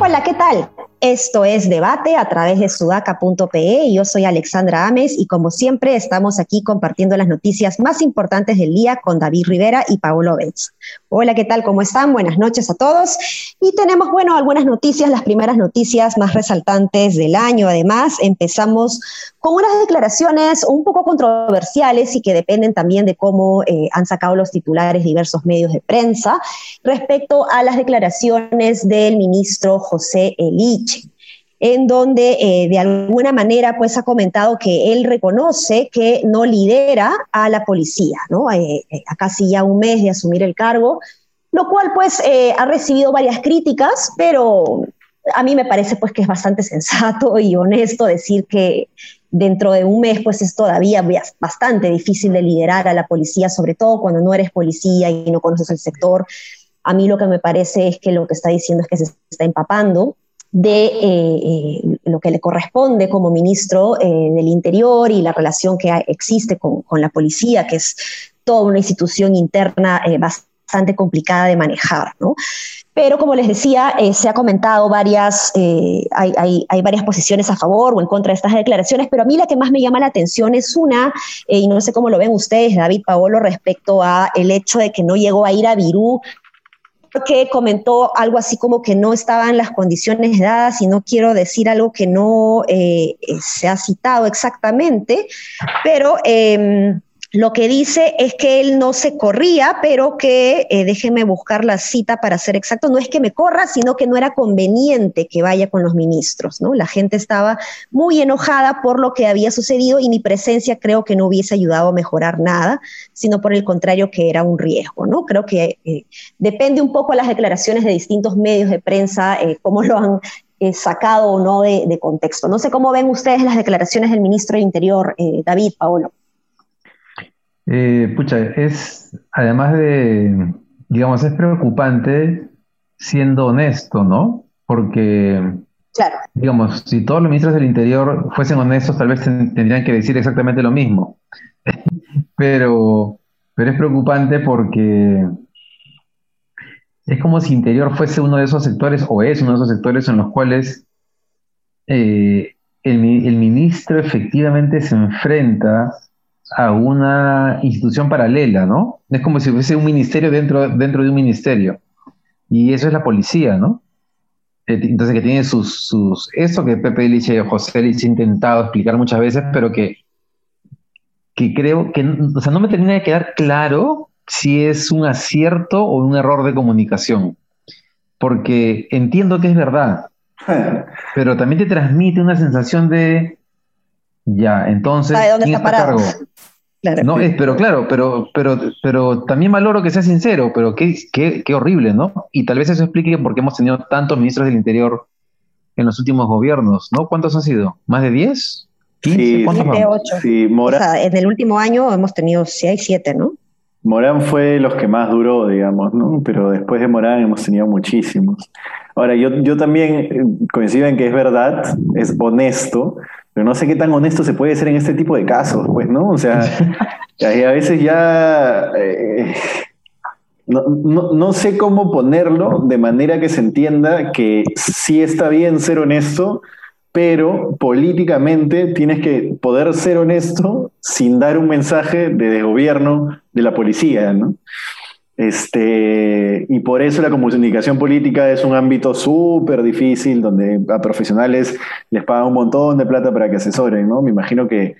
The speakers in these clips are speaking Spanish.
Hola, ¿qué tal? Esto es Debate a través de sudaca.pe. Yo soy Alexandra Ames y como siempre estamos aquí compartiendo las noticias más importantes del día con David Rivera y Paulo Benz. Hola, ¿qué tal? ¿Cómo están? Buenas noches a todos. Y tenemos, bueno, algunas noticias, las primeras noticias más resaltantes del año. Además, empezamos con unas declaraciones un poco controversiales y que dependen también de cómo eh, han sacado los titulares diversos medios de prensa respecto a las declaraciones del ministro José Elich en donde eh, de alguna manera pues ha comentado que él reconoce que no lidera a la policía, ¿no? Eh, a casi ya un mes de asumir el cargo, lo cual pues ha recibido varias críticas, pero a mí me parece pues que es bastante sensato y honesto decir que dentro de un mes, pues es todavía bastante difícil de liderar a la policía, sobre todo cuando no eres policía y no conoces el sector. A mí lo que me parece es que lo que está diciendo es que se está empapando de eh, eh, lo que le corresponde como ministro eh, del Interior y la relación que existe con, con, la policía, que es toda una institución interna bastante complicada de manejar. ¿no? Pero como les decía, se ha comentado varias, eh, hay, varias posiciones a favor o en contra de estas declaraciones, pero a mí la que más me llama la atención es una, y no sé cómo lo ven ustedes, David Paolo, respecto a el hecho de que no llegó a ir a Virú que comentó algo así como que no estaban las condiciones dadas y no quiero decir algo que no se ha citado exactamente, pero em, lo que dice es que él no se corría, pero que, eh, déjeme buscar la cita para ser exacto, no es que me corra, sino que no era conveniente que vaya con los ministros, ¿no? La gente estaba muy enojada por lo que había sucedido y mi presencia creo que no hubiese ayudado a mejorar nada, sino por el contrario que era un riesgo, ¿no? Creo que eh, depende un poco de las declaraciones de distintos medios de prensa, eh, cómo lo han sacado o no de, de, contexto. No sé cómo ven ustedes las declaraciones del ministro del Interior, David, Paolo. Eh, pucha, es, además de, digamos, es preocupante siendo honesto, ¿no? Porque, claro. digamos, si todos los ministros del Interior fuesen honestos, tal vez tendrían que decir exactamente lo mismo. pero, pero es preocupante porque es como si Interior fuese uno de esos sectores, o es uno de esos sectores en los cuales eh, el, el ministro efectivamente se enfrenta a una institución paralela, ¿no? Es como si fuese un ministerio dentro, dentro de un ministerio. Y eso es la policía, ¿no? Entonces que tiene sus, sus eso que Pepe Lich y José Lich ha intentado explicar muchas veces, pero que, que creo que, o sea, no me termina de quedar claro si es un acierto o un error de comunicación. Porque entiendo que es verdad, pero también te transmite una sensación de, ya, entonces, ¿quién está, cargo? No, es, pero claro, pero, pero, pero también valoro que sea sincero, pero qué, qué, qué horrible, ¿no? Y tal vez eso explique por qué hemos tenido tantos ministros del Interior en los últimos gobiernos, ¿no? ¿Cuántos han sido? ¿Más de 10? ¿15? Sí, ¿Cuántos Sí, o sea, en el último año hemos tenido 6, 7, ¿no? Morán fue los que más duró, digamos, ¿no? Pero después de Morán hemos tenido muchísimos. Ahora, yo, yo también eh, coincido en que es verdad, es honesto, pero no sé qué tan honesto se puede ser en este tipo de casos, pues, ¿no? O sea, a veces ya... Eh, no, no, sé cómo ponerlo de manera que se entienda que sí está bien ser honesto, pero políticamente tienes que poder ser honesto sin dar un mensaje de desgobierno de la policía, ¿no? Este, y por eso la comunicación política es un ámbito súper difícil, donde a profesionales les pagan un montón de plata para que asesoren, ¿no? Me imagino que,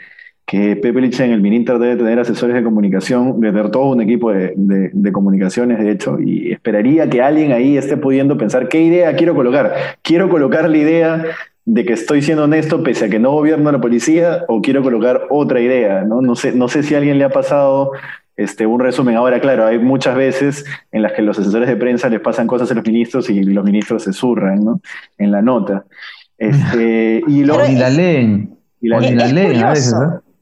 que Pepe Lich en el Mininter debe tener asesores de comunicación, debe tener todo un equipo de, de, comunicaciones, de hecho, y esperaría que alguien ahí esté pudiendo pensar qué idea quiero colocar. Quiero colocar la idea de que estoy siendo honesto pese a que no gobierno la policía o quiero colocar otra idea, ¿no? No sé, no sé si a alguien le ha pasado este, un resumen. Ahora, claro, hay muchas veces en las que los asesores de prensa les pasan cosas a los ministros y los ministros se zurran ¿no? en la nota. Este, y, lo, la leen. Y la, leen a veces.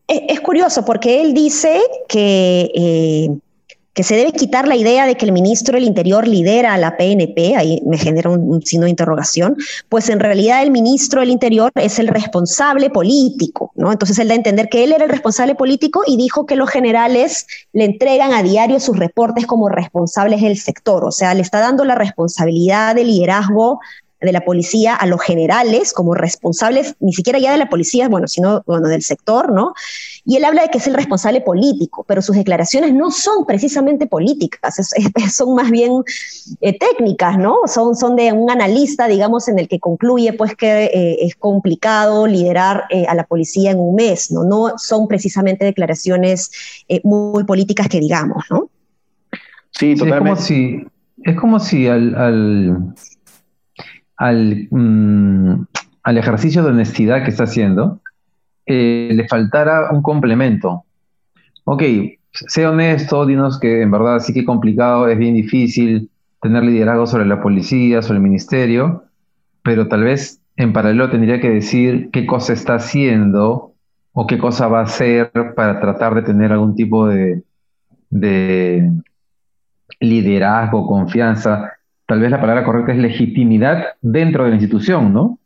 Es, curioso porque él dice que, eh, que se debe quitar la idea de que el ministro del Interior lidera a la PNP, ahí me genera un, signo de interrogación, pues en realidad el ministro del Interior es el responsable político, ¿no? Entonces él da a entender que él era el responsable político y dijo que los generales le entregan a diario sus reportes como responsables del sector, o sea, le está dando la responsabilidad de liderazgo de la policía a los generales como responsables, ni siquiera ya de la policía, bueno, sino bueno, del sector, ¿no? Y él habla de que es el responsable político, pero sus declaraciones no son precisamente políticas, son más bien eh, técnicas, ¿no? Son, son de un analista, digamos, en el que concluye pues que eh, es complicado liderar eh, a la policía en un mes, ¿no? No son precisamente declaraciones muy políticas que digamos, ¿no? Sí, totalmente. es como si, es como si al Mm, al, ejercicio de honestidad que está haciendo, le faltara un complemento. Ok, sé honesto, dinos que en verdad sí que es complicado, es bien difícil tener liderazgo sobre la policía, sobre el ministerio, pero tal vez en paralelo tendría que decir qué cosa está haciendo o qué cosa va a hacer para tratar de tener algún tipo de, de liderazgo, confianza tal vez la palabra correcta es legitimidad dentro de la institución, ¿no?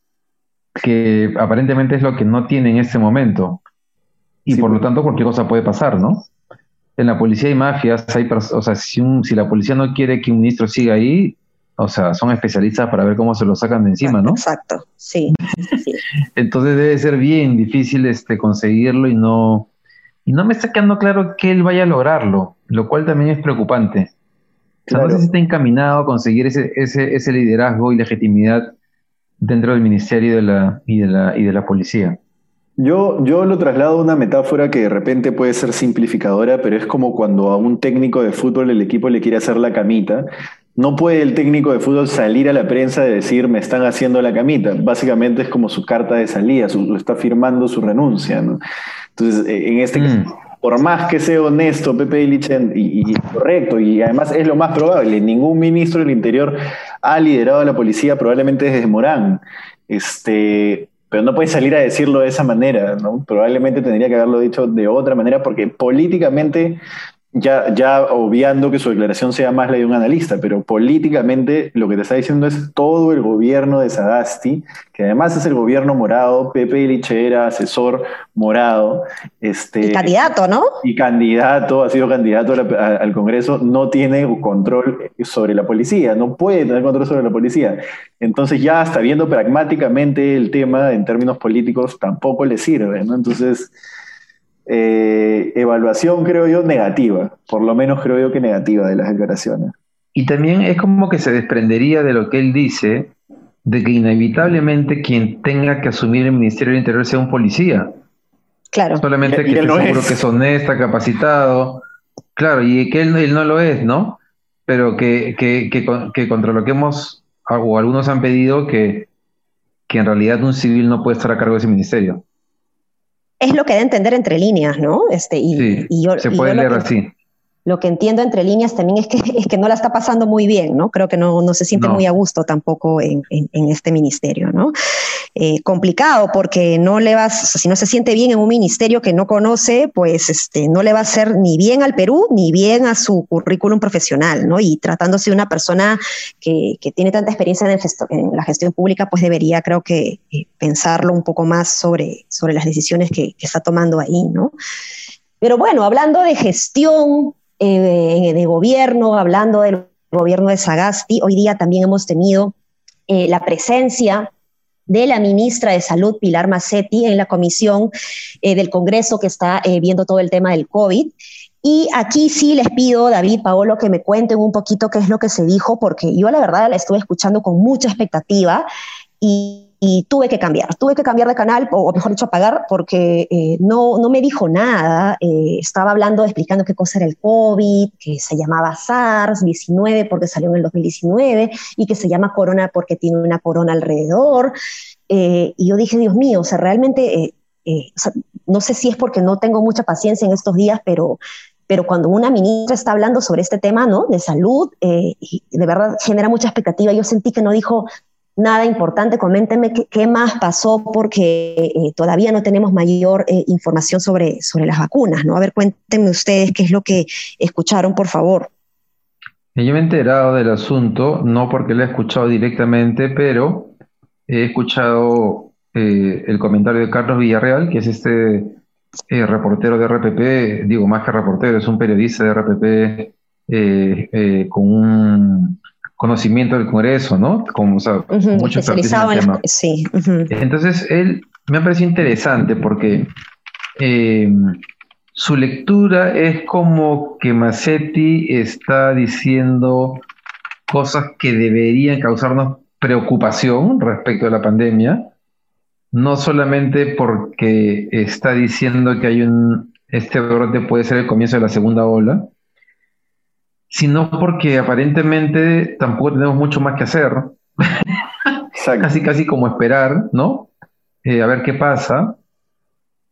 Que aparentemente es lo que no tiene en este momento. Y por lo pues. tanto, cualquier cosa puede pasar, ¿no? En la policía hay mafias, hay o sea, si, si la policía no quiere que un ministro siga ahí, o sea, son especialistas para ver cómo se lo sacan de encima, ¿no? Exacto, sí. Entonces debe ser bien difícil este, conseguirlo y no, y no me está quedando claro que él vaya a lograrlo, lo cual también es preocupante no sé si está encaminado a conseguir ese, ese, ese liderazgo y legitimidad dentro del ministerio de la, y, de la, y de la policía. Yo, yo lo traslado a una metáfora que de repente puede ser simplificadora, pero es como cuando a un técnico de fútbol el equipo le quiere hacer la camita. No puede el técnico de fútbol salir a la prensa y decir me están haciendo la camita. Básicamente es como su carta de salida, su, está firmando su renuncia. ¿no? Entonces, eh, en este caso, mm por más que sea honesto Pepe Illich y, correcto, y además es lo más probable, ningún ministro del Interior ha liderado a la policía probablemente desde Morán. Este, pero no puede salir a decirlo de esa manera, ¿no? Probablemente tendría que haberlo dicho de otra manera porque políticamente ya, ya obviando que su declaración sea más la de un analista, pero políticamente lo que te está diciendo es todo el gobierno de Sagasti, que además es el gobierno morado, Pepe Iliche era asesor morado. Este, y candidato, ¿no? Y candidato, ha sido candidato al Congreso, no tiene control sobre la policía, no puede tener control sobre la policía. Entonces ya hasta viendo pragmáticamente el tema en términos políticos tampoco le sirve, ¿no? Entonces... Eh, evaluación, creo yo, negativa, por lo menos creo yo que negativa de las declaraciones. Y también es como que se desprendería de lo que él dice, de que inevitablemente quien tenga que asumir el Ministerio del Interior sea un policía. Claro. Solamente que esté seguro que es honesta, capacitado. Claro, y que él, no lo es, ¿no? Pero que, que, que, contra lo que hemos, o algunos han pedido, que, que en realidad un civil no puede estar a cargo de ese ministerio es lo que da a entender entre líneas, ¿no? Este, y, yo, se puede leer así. Lo que entiendo entre líneas también es que, es que no la está pasando muy bien, ¿no? Creo que no, no se siente muy a gusto tampoco en, en, este ministerio, ¿no? Eh, complicado porque no le vas, si no se siente bien en un ministerio que no conoce, pues este, no le va a hacer ni bien al Perú ni bien a su currículum profesional, ¿no? Y tratándose de una persona que, que tiene tanta experiencia en, en, la gestión pública, pues debería, creo que, eh, pensarlo un poco más sobre, sobre las decisiones que, que está tomando ahí, ¿no? Pero bueno, hablando de gestión, eh, de gobierno, hablando del gobierno de Sagasti, hoy día también hemos tenido la presencia de la ministra de Salud, Pilar Macetti, en la comisión eh, del Congreso que está eh, viendo todo el tema del COVID. Y aquí sí les pido, David, Paolo, que me cuenten un poquito qué es lo que se dijo, porque yo la verdad la estuve escuchando con mucha expectativa y y tuve que cambiar, tuve que cambiar de canal, o mejor dicho, apagar, porque eh, no, no me dijo nada. Eh, estaba hablando, explicando qué cosa era el COVID, que se llamaba SARS-19 porque salió en el 2019 y que se llama corona porque tiene una corona alrededor. Eh, y yo dije, Dios mío, o sea, realmente, no sé si es porque no tengo mucha paciencia en estos días, pero pero cuando una ministra está hablando sobre este tema, ¿no? De salud, de verdad genera mucha expectativa. Yo sentí que no dijo nada importante. Coméntenme qué, más pasó porque eh, todavía no tenemos mayor eh, información sobre, sobre las vacunas, ¿no? A ver, cuéntenme ustedes qué es lo que escucharon, por favor. Yo me he enterado del asunto, no porque lo he escuchado directamente, pero he escuchado eh, el comentario de Carlos Villarreal, que es este reportero de RPP, digo más que reportero, es un periodista de RPP con un conocimiento del Congreso, ¿no? Como, mucho especializado en, el tema. Sí. Entonces, él me ha parecido interesante porque eh, su lectura es como que Massetti está diciendo cosas que deberían causarnos preocupación respecto a la pandemia, no solamente porque está diciendo que hay un, este brote puede ser el comienzo de la segunda ola, sino porque aparentemente tampoco tenemos mucho más que hacer. casi, casi como esperar, ¿no? Eh, a ver qué pasa.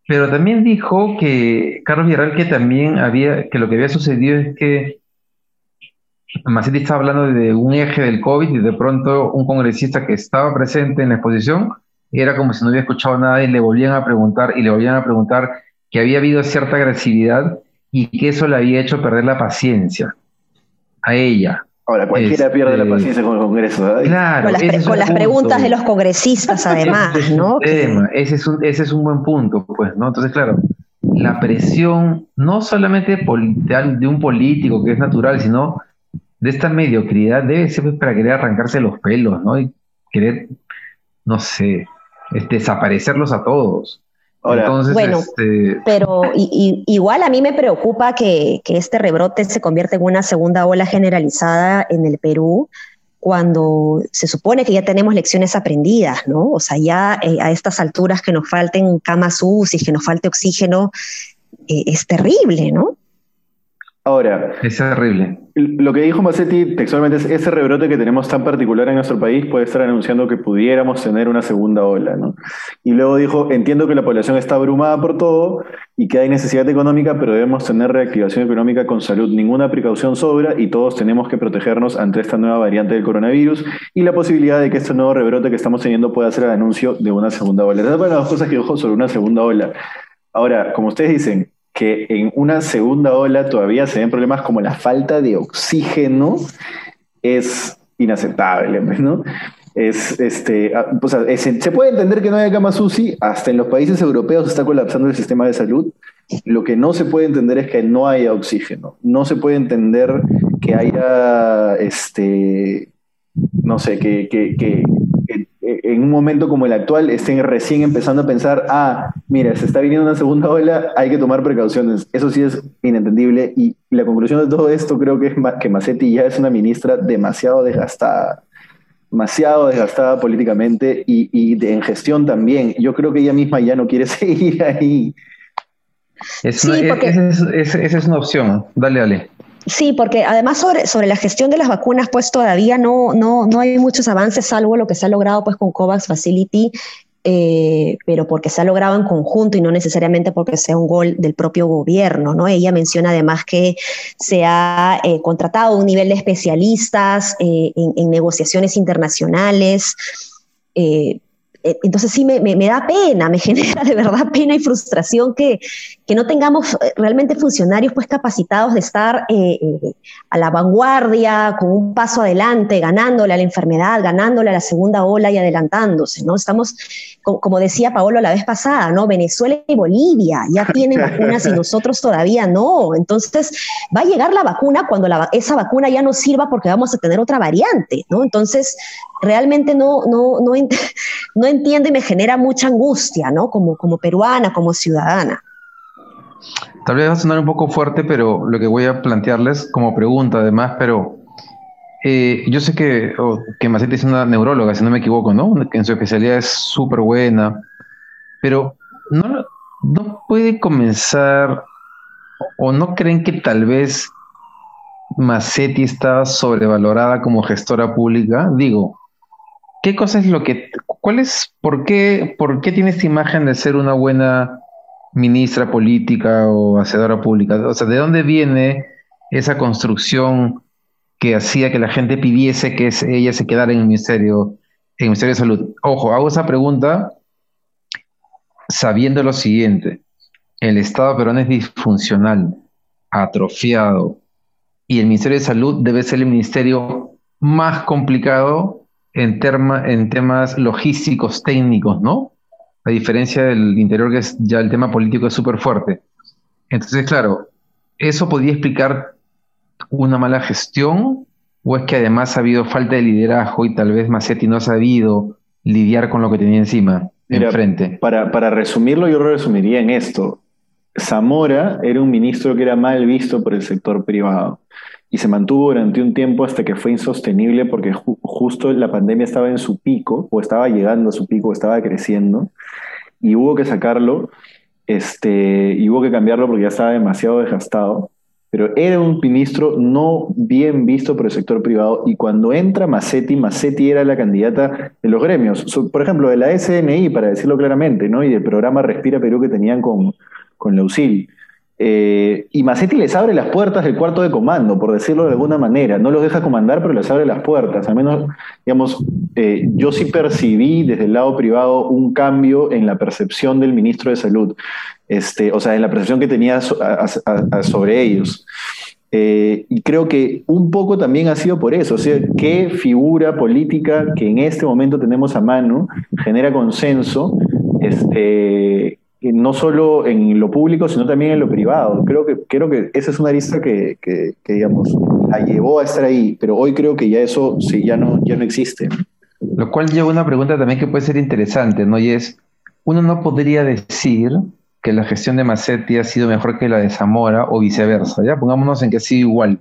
Pero también dijo que Carlos Villarreal que también había, que lo que había sucedido es que Macetti estaba hablando de un eje del COVID y de pronto un congresista que estaba presente en la exposición era como si no hubiera escuchado nada y le volvían a preguntar y le volvían a preguntar que había habido cierta agresividad y que eso le había hecho perder la paciencia a ella. Ahora, cualquiera pierde la este, paciencia con el Congreso. Claro, con las, preguntas de los congresistas, además, ¿no? Ese es, un, ese es un buen punto, pues, ¿no? Entonces, claro, la presión, no solamente de un político que es natural, sino de esta mediocridad, debe ser pues, para querer arrancarse los pelos, ¿no? Y querer, no sé, desaparecerlos a todos bueno, este, pero igual a mí me preocupa que, este rebrote se convierta en una segunda ola generalizada en el Perú, cuando se supone que ya tenemos lecciones aprendidas, ¿no? O sea, ya eh, a estas alturas que nos falten camas UCI, que nos falte oxígeno, eh, es terrible, ¿no? Ahora. Es terrible. Lo que dijo Massetti textualmente es ese rebrote que tenemos tan particular en nuestro país puede estar anunciando que pudiéramos tener una segunda ola, ¿no? Y luego dijo, entiendo que la población está abrumada por todo y que hay necesidad económica, pero debemos tener reactivación económica con salud. Ninguna precaución sobra y todos tenemos que protegernos ante esta nueva variante del coronavirus y la posibilidad de que este nuevo rebrote que estamos teniendo pueda ser el anuncio de una segunda ola. Esas fueron las cosas que dijo sobre una segunda ola. Ahora, como ustedes dicen, que en una segunda ola todavía se ven problemas como la falta de oxígeno, es inaceptable, ¿no? Es, este, ah, se puede entender que no haya camas UCI, hasta en los países europeos está colapsando el sistema de salud. Lo que no se puede entender es que no haya oxígeno. No se puede entender que haya, este, no sé, que en un momento como el actual estén recién empezando a pensar, ah, mira, se está viniendo una segunda ola, hay que tomar precauciones. Eso sí es inentendible y la conclusión de todo esto creo que es que Macetti ya es una ministra demasiado desgastada, demasiado desgastada políticamente y, en gestión también. Yo creo que ella misma ya no quiere seguir ahí. esa es una opción. Dale, dale. Sí, porque además sobre, sobre la gestión de las vacunas, pues todavía no, no, no hay muchos avances, salvo lo que se ha logrado pues con COVAX Facility, eh, pero porque se ha logrado en conjunto y no necesariamente porque sea un gol del propio gobierno, ¿no? Ella menciona además que se ha eh, contratado un nivel de especialistas eh, en, en, negociaciones internacionales. Eh, entonces sí me, da pena, me genera de verdad pena y frustración que, no tengamos eh, realmente funcionarios pues capacitados de estar eh, a la vanguardia, con un paso adelante, ganándole a la enfermedad, ganándole a la segunda ola y adelantándose, ¿no? Estamos, como, decía Paolo la vez pasada, ¿no? Venezuela y Bolivia ya tienen vacunas y nosotros todavía no. Entonces va a llegar la vacuna cuando esa vacuna ya no sirva porque vamos a tener otra variante, ¿no? Entonces realmente no, no, no, no entiendo y me genera mucha angustia, ¿no? Como, como peruana, como ciudadana. Tal vez va a sonar un poco fuerte, pero lo que voy a plantearles como pregunta además, pero eh, yo sé que, que Macetti es una neuróloga, si no me equivoco, ¿no? Que en su especialidad es súper buena, pero no, no puede comenzar, o no creen que tal vez Macetti está sobrevalorada como gestora pública. Digo, ¿Qué cosa es lo que, cuál es, por qué, por qué tiene esta imagen de ser una buena ministra política o hacedora pública? O sea, ¿de dónde viene esa construcción que hacía que la gente pidiese que ella se quedara en el ministerio? en el Ministerio de Salud. Ojo, hago esa pregunta sabiendo lo siguiente. El Estado peruano es disfuncional, atrofiado, y el Ministerio de Salud debe ser el ministerio más complicado en, en temas logísticos, técnicos, ¿no? A diferencia del interior, que es ya el tema político es súper fuerte. Entonces, claro, ¿eso podría explicar una mala gestión? ¿O es que además ha habido falta de liderazgo y tal vez Macetti no ha sabido lidiar con lo que tenía encima, enfrente? Para, para resumirlo, yo lo resumiría en esto. Zamora era un ministro que era mal visto por el sector privado y se mantuvo durante un tiempo hasta que fue insostenible porque justo la pandemia estaba en su pico o estaba llegando a su pico, estaba creciendo y hubo que sacarlo este, y hubo que cambiarlo porque ya estaba demasiado desgastado. Pero era un ministro no bien visto por el sector privado y cuando entra Massetti, Massetti era la candidata de los gremios, por ejemplo, de la SNI, para decirlo claramente, ¿no? y del programa Respira Perú que tenían con, con Leusil. Eh, y Macetti les abre las puertas del cuarto de comando, por decirlo de alguna manera. No los deja comandar, pero les abre las puertas. Al menos, digamos, eh, yo sí percibí desde el lado privado un cambio en la percepción del ministro de Salud, este, o sea, en la percepción que tenía sobre ellos. Eh, y creo que un poco también ha sido por eso, o sea, qué figura política que en este momento tenemos a mano genera consenso, este, no solo en lo público, sino también en lo privado. Creo que, creo que esa es una lista que, que, digamos, la llevó a estar ahí, pero hoy creo que ya eso sí, ya, no, ya no existe. Lo cual lleva una pregunta también que puede ser interesante, ¿no? Y es, uno no podría decir que la gestión de Massetti ha sido mejor que la de Zamora o viceversa, ¿ya? Pongámonos en que ha sido igual.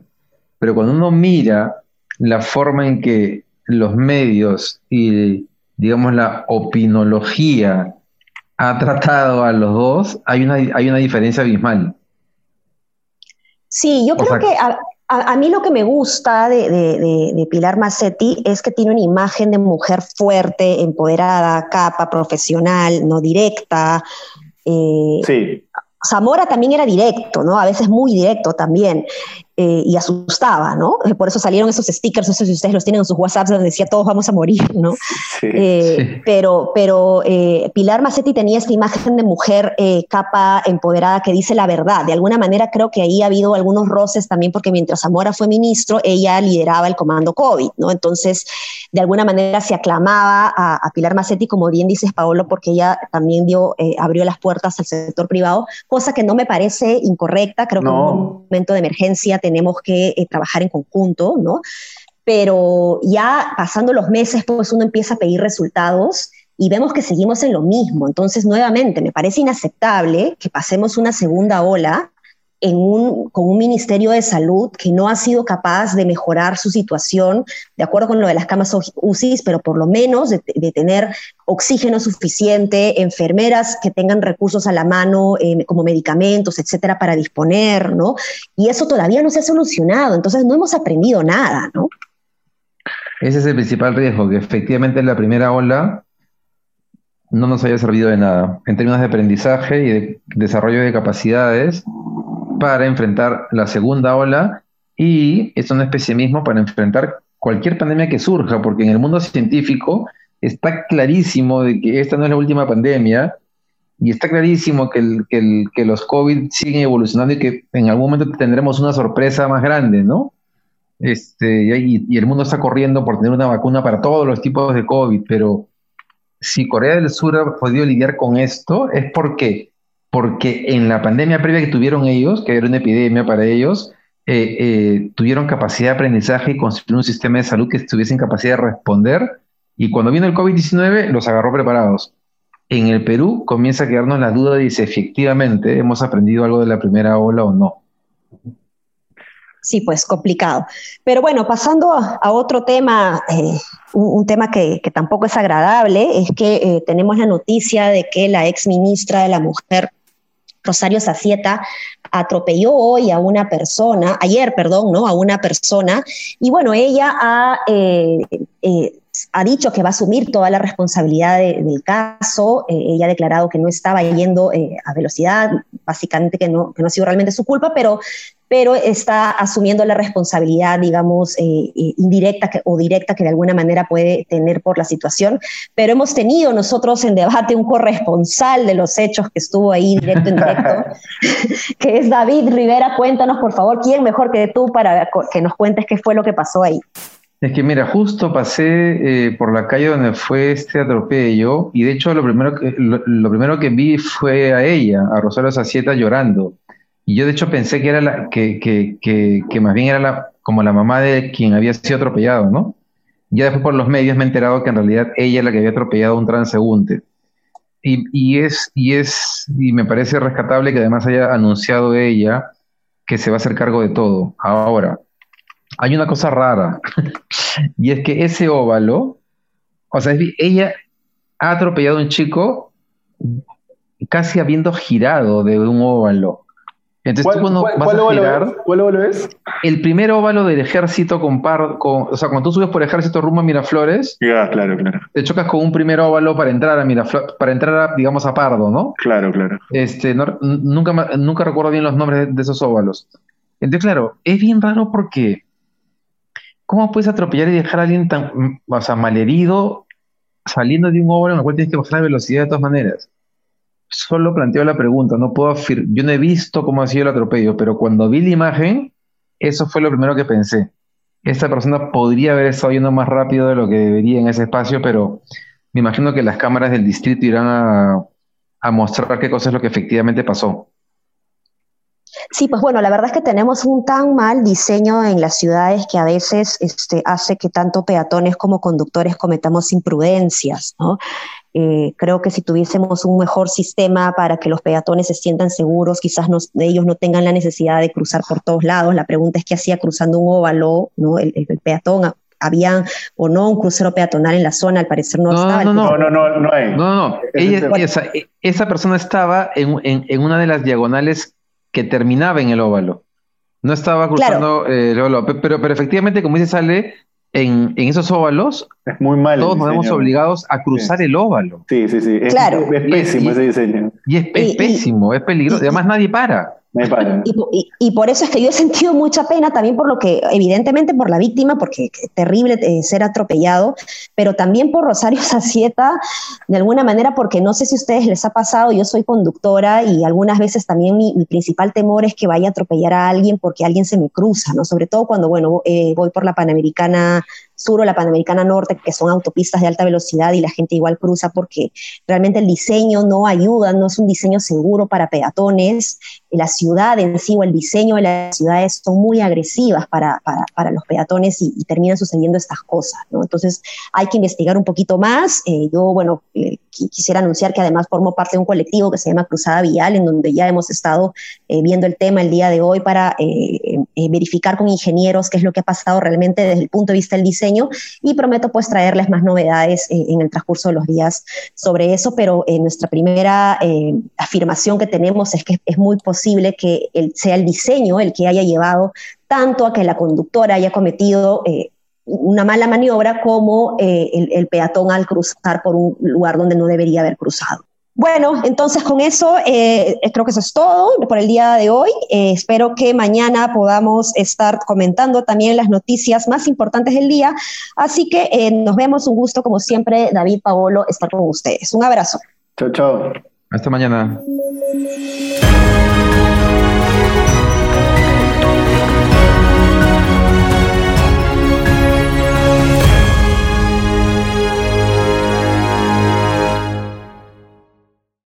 Pero cuando uno mira la forma en que los medios y, digamos, la opinología ha tratado a los dos, hay una, hay una diferencia abismal. Sí, yo creo que a, mí lo que me gusta de, Pilar Massetti es que tiene una imagen de mujer fuerte, empoderada, capa, profesional, no directa. Eh, sí. Zamora también era directo, ¿no? A veces muy directo también. Eh, y asustaba, ¿no? Eh, por eso salieron esos stickers, no sé si ustedes los tienen en sus WhatsApps, donde decía todos vamos a morir, ¿no? Eh, pero pero Pilar Macetti tenía esta imagen de mujer capa, empoderada, que dice la verdad. De alguna manera creo que ahí ha habido algunos roces también, porque mientras Zamora fue ministro, ella lideraba el comando COVID, ¿no? Entonces, de alguna manera se aclamaba a, Pilar Macetti, como bien dices, Paolo, porque ella también dio, abrió las puertas al sector privado, cosa que no me parece incorrecta, creo que en un momento de emergencia tenemos que eh, trabajar en conjunto, ¿no? Pero ya pasando los meses, pues uno empieza a pedir resultados y vemos que seguimos en lo mismo. Entonces, nuevamente, me parece inaceptable que pasemos una segunda ola con un Ministerio de Salud que no ha sido capaz de mejorar su situación, de acuerdo con lo de las camas UCI, pero por lo menos de, tener oxígeno suficiente, enfermeras que tengan recursos a la mano eh, como medicamentos, etcétera, para disponer, ¿no? Y eso todavía no se ha solucionado, entonces no hemos aprendido nada, ¿no? Ese es el principal riesgo, que efectivamente en la primera ola no nos haya servido de nada en términos de aprendizaje y de desarrollo de capacidades para enfrentar la segunda ola y es un especie mismo para enfrentar cualquier pandemia que surja, porque en el mundo científico está clarísimo de que esta no es la última pandemia y está clarísimo que, que, los COVID siguen evolucionando y que en algún momento tendremos una sorpresa más grande, ¿no? Este, y, y, el mundo está corriendo por tener una vacuna para todos los tipos de COVID, pero si Corea del Sur ha podido lidiar con esto es porque porque en la pandemia previa que tuvieron ellos, que era una epidemia para ellos, eh, eh, tuvieron capacidad de aprendizaje y construir un sistema de salud que estuviese en capacidad de responder. Y cuando vino el COVID-19, los agarró preparados. En el Perú comienza a quedarnos la duda de si efectivamente hemos aprendido algo de la primera ola o no. Sí, pues complicado. Pero bueno, pasando a, otro tema, eh, un, tema que, tampoco es agradable, es que tenemos la noticia de que la ex ministra de la Mujer, Rosario Sacieta atropelló hoy a una persona, ayer, perdón, ¿no? A una persona, y bueno, ella ha, eh, eh, ha dicho que va a asumir toda la responsabilidad del caso, eh, ella ha declarado que no estaba yendo a velocidad, básicamente que no, que no ha sido realmente su culpa, pero pero está asumiendo la responsabilidad, digamos, eh, eh, indirecta o directa que de alguna manera puede tener por la situación. Pero hemos tenido nosotros en debate un corresponsal de los hechos que estuvo ahí directo en directo, que es David Rivera. Cuéntanos, por favor, quién mejor que tú para que nos cuentes qué fue lo que pasó ahí. Es que mira, justo pasé eh, por la calle donde fue este atropello y de hecho lo primero que, lo, primero que vi fue a ella, a Rosario Sacieta llorando. Y yo de hecho pensé que era que, que, que, que más bien era la, como la mamá de quien había sido atropellado, ¿no? Ya después por los medios me he enterado que en realidad ella es la que había atropellado a un transeúnte. Y, y, es, y es, y me parece rescatable que además haya anunciado ella que se va a hacer cargo de todo. Ahora, hay una cosa rara, y es que ese óvalo, o sea, ella ha atropellado a un chico casi habiendo girado de un óvalo. Entonces tú cuando vas a girar, es? ¿Cuál óvalo es? El primer óvalo del ejército con par, con, o sea, cuando tú subes por ejército rumbo a Miraflores, ya, claro, claro. Te chocas con un primer óvalo para entrar a Miraflores, para entrar digamos, a Pardo, ¿no? Claro, claro. Este, nunca, nunca recuerdo bien los nombres de esos óvalos. Entonces, claro, es bien raro porque ¿Cómo puedes atropellar y dejar a alguien tan, o sea, malherido saliendo de un óvalo en el cual tienes que bajar la velocidad de todas maneras? Solo planteo la pregunta, no puedo yo no he visto cómo ha sido el atropello, pero cuando vi la imagen, eso fue lo primero que pensé. Esta persona podría haber estado yendo más rápido de lo que debería en ese espacio, pero me imagino que las cámaras del distrito irán a, a mostrar qué cosa es lo que efectivamente pasó. Sí, pues bueno, la verdad es que tenemos un tan mal diseño en las ciudades que a veces este, hace que tanto peatones como conductores cometamos imprudencias, ¿no? Eh, creo que si tuviésemos un mejor sistema para que los peatones se sientan seguros, quizás ellos no tengan la necesidad de cruzar por todos lados. La pregunta es qué hacía cruzando un óvalo, ¿no? El, peatón había o no un crucero peatonal en la zona, al parecer no, estaba. No, no, no, no, no, hay. No, no, esa, persona estaba en, en, una de las diagonales que terminaba en el óvalo. No estaba cruzando eh, el óvalo. Pero, pero efectivamente, como dice, sale en, en, esos óvalos, es muy mal todos nos vemos obligados a cruzar el óvalo. Sí, sí, sí. Es, claro. es, pésimo ese diseño. Y es, pésimo, es peligroso. además, nadie para. Y, por eso es que yo he sentido mucha pena también por lo que, evidentemente por la víctima, porque es terrible eh, ser atropellado, pero también por Rosario Sacieta, de alguna manera, porque no sé si a ustedes les ha pasado, yo soy conductora y algunas veces también mi, principal temor es que vaya a atropellar a alguien porque alguien se me cruza, ¿no? Sobre todo cuando, bueno, eh, voy por la Panamericana Sur o la Panamericana Norte, que son autopistas de alta velocidad y la gente igual cruza porque realmente el diseño no ayuda, no es un diseño seguro para peatones. La ciudad en sí o el diseño de las ciudades son muy agresivas para, para, los peatones y, terminan sucediendo estas cosas. ¿no? Entonces hay que investigar un poquito más. Eh, yo, bueno, eh, quisiera anunciar que además formo parte de un colectivo que se llama Cruzada Vial, en donde ya hemos estado eh, viendo el tema el día de hoy para verificar con ingenieros qué es lo que ha pasado realmente desde el punto de vista del diseño y prometo pues traerles más novedades eh, en el transcurso de los días sobre eso, pero eh, nuestra primera eh, afirmación que tenemos es que es muy posible que sea el diseño el que haya llevado tanto a que la conductora haya cometido una mala maniobra como el, peatón al cruzar por un lugar donde no debería haber cruzado. Bueno, entonces con eso eh, creo que eso es todo por el día de hoy. Eh, espero que mañana podamos estar comentando también las noticias más importantes del día. Así que eh, nos vemos. Un gusto, como siempre, David Paolo, estar con ustedes. Un abrazo. Chao, chao. Hasta mañana.